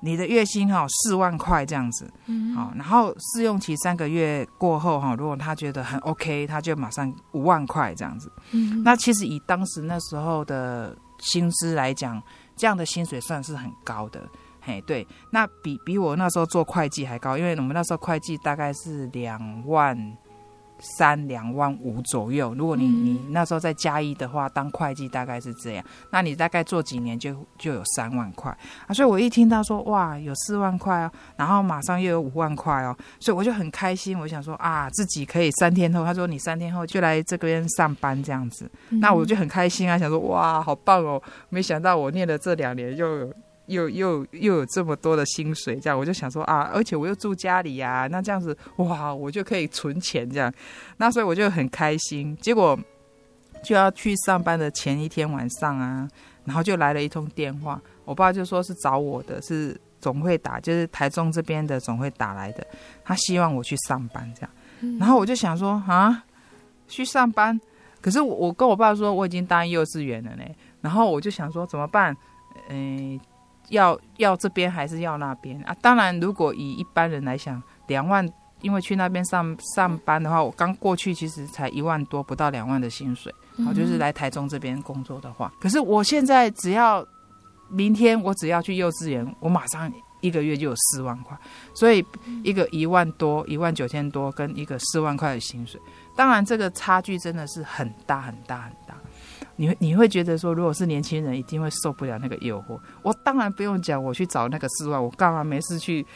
你的月薪哈四万块这样子，好，然后试用期三个月过后哈，如果他觉得很 OK，他就马上五万块这样子。嗯那其实以当时那时候的薪资来讲，这样的薪水算是很高的。哎，对，那比比我那时候做会计还高，因为我们那时候会计大概是两万三、两万五左右。如果你你那时候在加一的话，当会计大概是这样，那你大概做几年就就有三万块啊。所以我一听到说哇，有四万块哦，然后马上又有五万块哦，所以我就很开心。我想说啊，自己可以三天后，他说你三天后就来这边上班这样子，那我就很开心啊，想说哇，好棒哦！没想到我念了这两年又有。又又又有这么多的薪水，这样我就想说啊，而且我又住家里呀、啊，那这样子哇，我就可以存钱这样，那所以我就很开心。结果就要去上班的前一天晚上啊，然后就来了一通电话，我爸就说是找我的，是总会打，就是台中这边的总会打来的，他希望我去上班这样，然后我就想说啊，去上班，可是我我跟我爸说我已经答应幼稚园了呢，然后我就想说怎么办？嗯、呃。要要这边还是要那边啊？当然，如果以一般人来想，两万，因为去那边上上班的话，我刚过去其实才一万多，不到两万的薪水。我就是来台中这边工作的话，可是我现在只要明天我只要去幼稚园，我马上一个月就有四万块。所以一个一万多、一万九千多，跟一个四万块的薪水，当然这个差距真的是很大很大很大。你会你会觉得说，如果是年轻人，一定会受不了那个诱惑。我当然不用讲，我去找那个四万，我干嘛没事去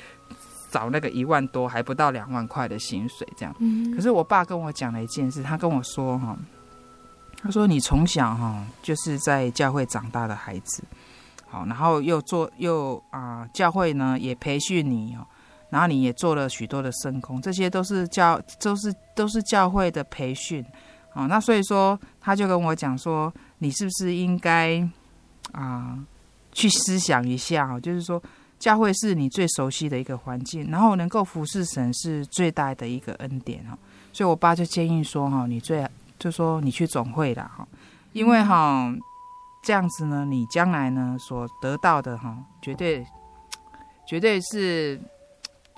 找那个一万多还不到两万块的薪水这样？嗯。可是我爸跟我讲了一件事，他跟我说哈，他说你从小哈就是在教会长大的孩子，好，然后又做又啊教会呢也培训你哦，然后你也做了许多的圣工，这些都是教都是都是教会的培训。哦，那所以说，他就跟我讲说，你是不是应该啊、去思想一下，哦就是说，教会是你最熟悉的一个环境，然后能够服侍神是最大的一个恩典哈。所以我爸就建议说，哈，你最就说你去总会啦哈，因为哈这样子呢，你将来呢所得到的哈，绝对绝对是。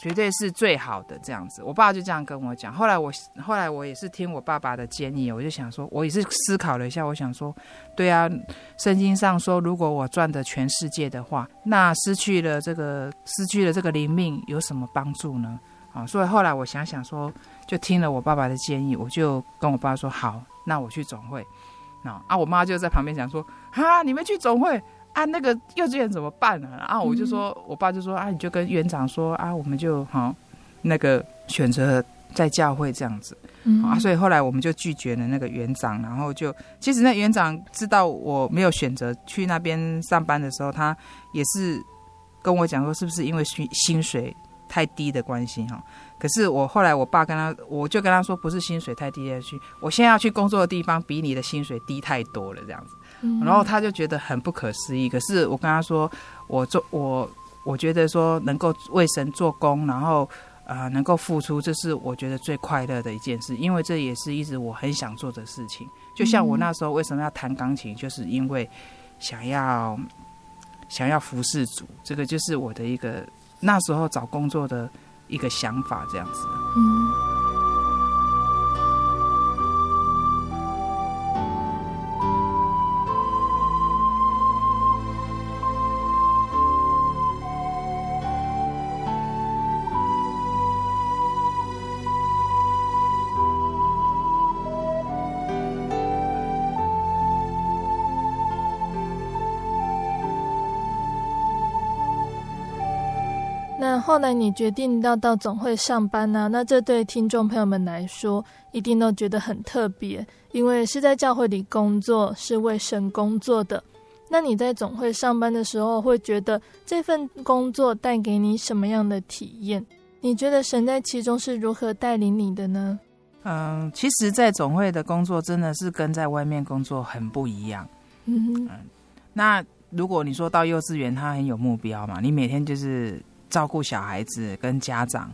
绝对是最好的这样子，我爸就这样跟我讲。后来我后来我也是听我爸爸的建议，我就想说，我也是思考了一下，我想说，对啊，圣经上说，如果我赚的全世界的话，那失去了这个失去了这个灵命有什么帮助呢？啊，所以后来我想想说，就听了我爸爸的建议，我就跟我爸说，好，那我去总会。那啊，我妈就在旁边讲说，啊，你们去总会。啊，那个幼稚园怎么办呢？啊，我就说，嗯、我爸就说啊，你就跟园长说啊，我们就好那个选择在教会这样子、嗯、啊，所以后来我们就拒绝了那个园长，然后就其实那园长知道我没有选择去那边上班的时候，他也是跟我讲说，是不是因为薪薪水太低的关系哈？可是我后来我爸跟他，我就跟他说，不是薪水太低的去，我现在要去工作的地方比你的薪水低太多了这样子。然后他就觉得很不可思议。可是我跟他说，我做我我觉得说能够为神做工，然后呃能够付出，这是我觉得最快乐的一件事，因为这也是一直我很想做的事情。就像我那时候为什么要弹钢琴，就是因为想要想要服侍主，这个就是我的一个那时候找工作的一个想法，这样子。嗯。后来你决定要到总会上班呢、啊？那这对听众朋友们来说，一定都觉得很特别，因为是在教会里工作，是为神工作的。那你在总会上班的时候，会觉得这份工作带给你什么样的体验？你觉得神在其中是如何带领你的呢？嗯，其实，在总会的工作真的是跟在外面工作很不一样。嗯，那如果你说到幼稚园，它很有目标嘛，你每天就是。照顾小孩子跟家长，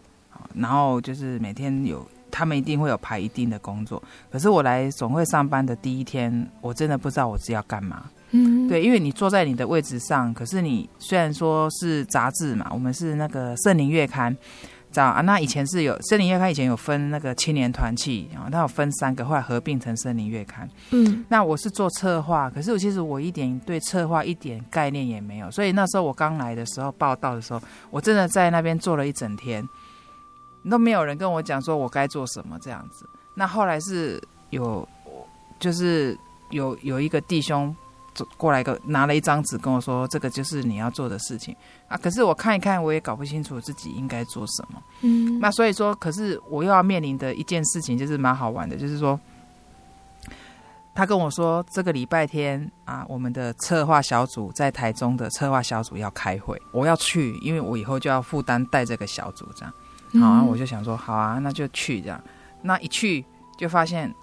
然后就是每天有他们一定会有排一定的工作。可是我来总会上班的第一天，我真的不知道我是要干嘛。嗯，对，因为你坐在你的位置上，可是你虽然说是杂志嘛，我们是那个圣灵月刊。这样啊，那以前是有《森林月刊》，以前有分那个青年团契，然后它有分三个，后来合并成《森林月刊》。嗯，那我是做策划，可是我其实我一点对策划一点概念也没有，所以那时候我刚来的时候报道的时候，我真的在那边做了一整天，都没有人跟我讲说我该做什么这样子。那后来是有，就是有有一个弟兄。过来个拿了一张纸跟我说：“这个就是你要做的事情啊！”可是我看一看，我也搞不清楚自己应该做什么。嗯，那所以说，可是我又要面临的一件事情就是蛮好玩的，就是说，他跟我说这个礼拜天啊，我们的策划小组在台中的策划小组要开会，我要去，因为我以后就要负担带这个小组这样。好啊，我就想说，好啊，那就去这样。那一去就发现。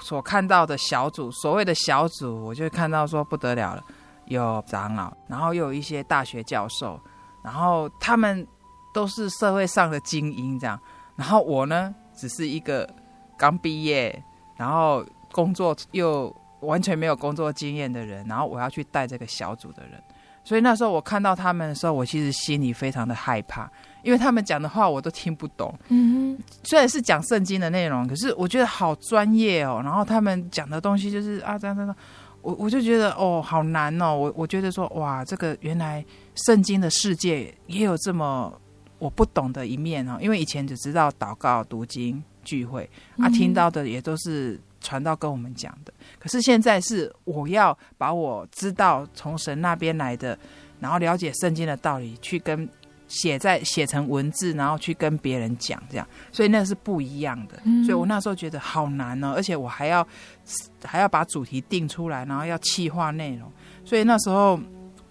所看到的小组，所谓的小组，我就看到说不得了了，有长老，然后又有一些大学教授，然后他们都是社会上的精英这样，然后我呢，只是一个刚毕业，然后工作又完全没有工作经验的人，然后我要去带这个小组的人，所以那时候我看到他们的时候，我其实心里非常的害怕。因为他们讲的话我都听不懂，嗯，虽然是讲圣经的内容，可是我觉得好专业哦。然后他们讲的东西就是啊，这样这样，我我就觉得哦，好难哦。我我觉得说哇，这个原来圣经的世界也有这么我不懂的一面哦。因为以前只知道祷告、读经、聚会啊，听到的也都是传道跟我们讲的。可是现在是我要把我知道从神那边来的，然后了解圣经的道理去跟。写在写成文字，然后去跟别人讲，这样，所以那是不一样的。嗯、所以我那时候觉得好难哦，而且我还要还要把主题定出来，然后要企划内容。所以那时候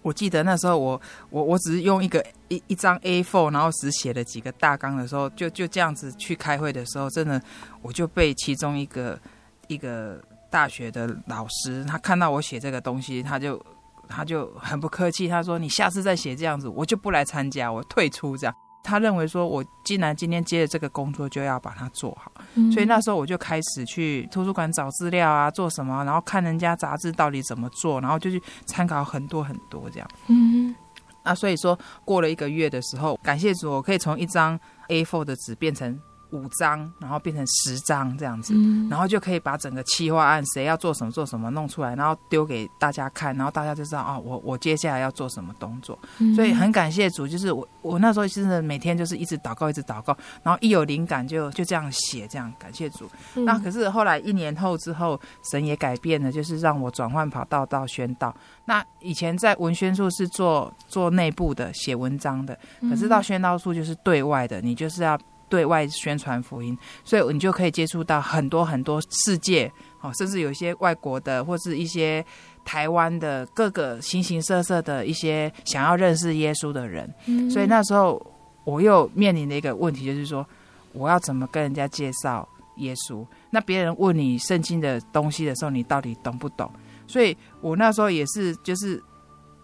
我记得那时候我我我只是用一个一一张 A4，然后只写了几个大纲的时候，就就这样子去开会的时候，真的我就被其中一个一个大学的老师，他看到我写这个东西，他就。他就很不客气，他说：“你下次再写这样子，我就不来参加，我退出这样。”他认为说，我既然今天接了这个工作，就要把它做好。嗯、所以那时候我就开始去图书馆找资料啊，做什么，然后看人家杂志到底怎么做，然后就去参考很多很多这样。嗯，那所以说过了一个月的时候，感谢主，我可以从一张 A4 的纸变成。五张，然后变成十张这样子，嗯，然后就可以把整个企划案谁要做什么做什么弄出来，然后丢给大家看，然后大家就知道啊，我我接下来要做什么动作。嗯，所以很感谢主，就是我我那时候真的每天就是一直祷告，一直祷告，然后一有灵感就就这样写，这样感谢主。嗯，那可是后来一年后之后，神也改变了，就是让我转换跑道到宣道。那以前在文宣处是做做内部的写文章的，可是到宣道处就是对外的，你就是要。对外宣传福音，所以你就可以接触到很多很多世界，哦，甚至有一些外国的，或是一些台湾的各个形形色色的一些想要认识耶稣的人。嗯。所以那时候我又面临的一个问题，就是说我要怎么跟人家介绍耶稣？那别人问你圣经的东西的时候，你到底懂不懂？所以我那时候也是，就是。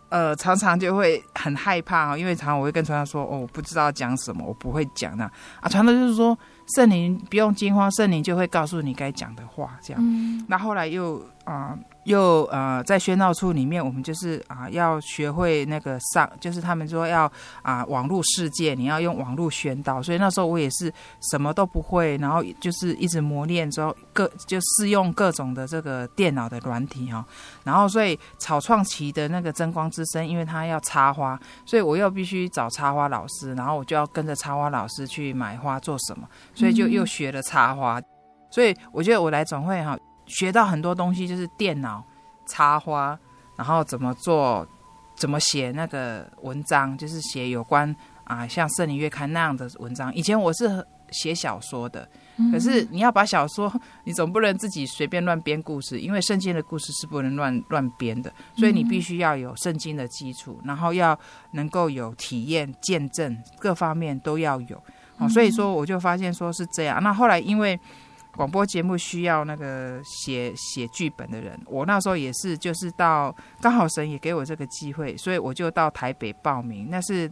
呃，常常就会很害怕哦，因为常常我会跟船长说，哦，我不知道讲什么，我不会讲那啊。船长就是说，圣灵不用惊慌，圣灵就会告诉你该讲的话，这样。嗯。那后来又啊。又呃，在宣道处里面，我们就是啊，要学会那个上，就是他们说要啊，网络世界，你要用网络宣道。所以那时候我也是什么都不会，然后就是一直磨练之后，各就试用各种的这个电脑的软体哈。然后所以草创期的那个真光之声，因为他要插花，所以我又必须找插花老师，然后我就要跟着插花老师去买花做什么，所以就又学了插花。所以我觉得我来总会哈。学到很多东西，就是电脑插花，然后怎么做，怎么写那个文章，就是写有关啊，像《圣灵月刊》那样的文章。以前我是写小说的，可是你要把小说，你总不能自己随便乱编故事，因为圣经的故事是不能乱乱编的，所以你必须要有圣经的基础，然后要能够有体验、见证，各方面都要有。哦，所以说我就发现说是这样。那后来因为。广播节目需要那个写写剧本的人，我那时候也是，就是到刚好神也给我这个机会，所以我就到台北报名，那是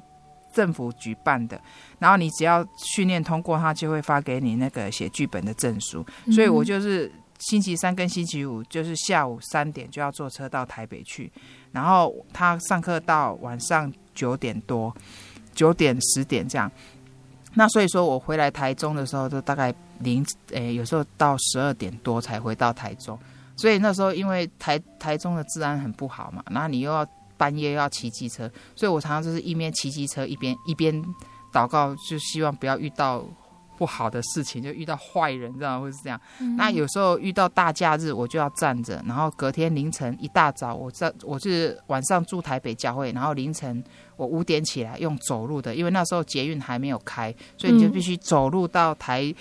政府举办的，然后你只要训练通过，他就会发给你那个写剧本的证书，所以我就是星期三跟星期五就是下午三点就要坐车到台北去，然后他上课到晚上九点多，九点十点这样。那所以说我回来台中的时候，就大概零诶、欸，有时候到十二点多才回到台中。所以那时候因为台台中的治安很不好嘛，然后你又要半夜又要骑机车，所以我常常就是一边骑机车一边一边祷告，就希望不要遇到不好的事情，就遇到坏人，这样会是这样。嗯、那有时候遇到大假日，我就要站着，然后隔天凌晨一大早，我在我是晚上住台北教会，然后凌晨。我五点起来用走路的，因为那时候捷运还没有开，所以你就必须走路到台、嗯、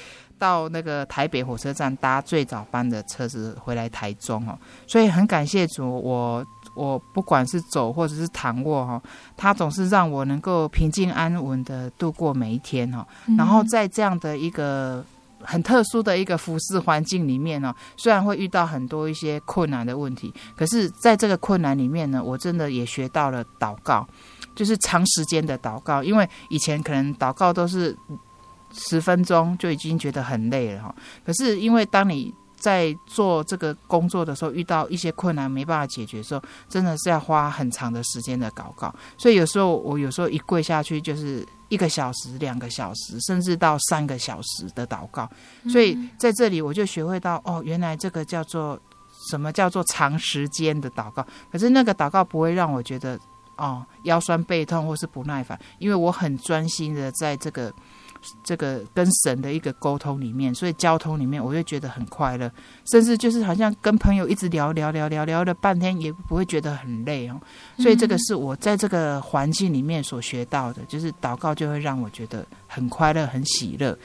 到那个台北火车站搭最早班的车子回来台中哦。所以很感谢主，我我不管是走或者是躺卧哈，他总是让我能够平静安稳的度过每一天哦。然后在这样的一个很特殊的一个服饰环境里面呢，虽然会遇到很多一些困难的问题，可是在这个困难里面呢，我真的也学到了祷告。就是长时间的祷告，因为以前可能祷告都是十分钟就已经觉得很累了哈。可是因为当你在做这个工作的时候，遇到一些困难没办法解决的时候，真的是要花很长的时间的祷告。所以有时候我有时候一跪下去就是一个小时、两个小时，甚至到三个小时的祷告。所以在这里我就学会到哦，原来这个叫做什么叫做长时间的祷告。可是那个祷告不会让我觉得。哦，腰酸背痛或是不耐烦，因为我很专心的在这个这个跟神的一个沟通里面，所以交通里面我会觉得很快乐，甚至就是好像跟朋友一直聊聊聊聊聊了半天，也不会觉得很累哦。所以这个是我在这个环境里面所学到的，就是祷告就会让我觉得很快乐、很喜乐，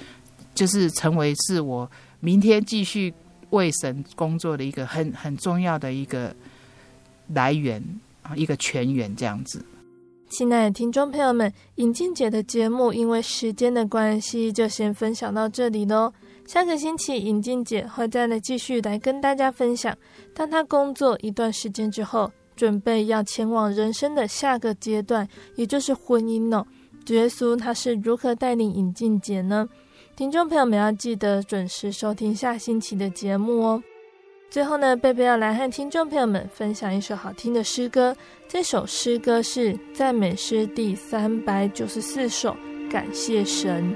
就是成为是我明天继续为神工作的一个很很重要的一个来源啊。一个泉源这样子，亲爱的听众朋友们，尹静姐的节目因为时间的关系，就先分享到这里喽。下个星期，尹静姐会再来继续来跟大家分享，当她工作一段时间之后，准备要前往人生的下个阶段，也就是婚姻呢。主耶稣他是如何带领尹静姐呢？听众朋友们要记得准时收听下星期的节目哦。最后呢，贝贝要来和听众朋友们分享一首好听的诗歌，这首诗歌是赞美诗第三百九十四首，感谢神。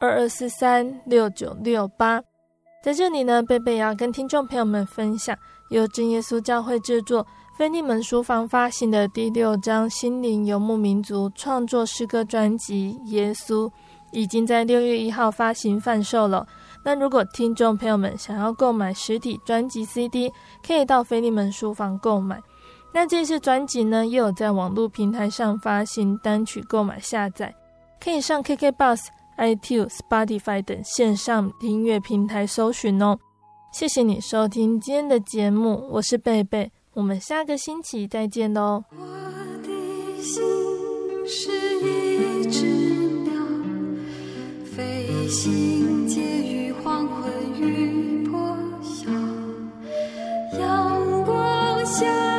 二二四三六九六八，在这里呢，贝贝要跟听众朋友们分享由真耶稣教会制作、菲利门书房发行的第六张心灵游牧民族创作诗歌专辑《耶稣》，已经在六月一号发行贩售了。那如果听众朋友们想要购买实体专辑 CD，可以到菲利门书房购买。那这次专辑呢，也有在网络平台上发行单曲购买下载，可以上 KKBOX。itunes spotify 等线上音乐平台搜寻哦。谢谢你收听今天的节目我是贝贝我们下个星期再见哦我的心是一只鸟飞行介于黄昏与破晓阳光下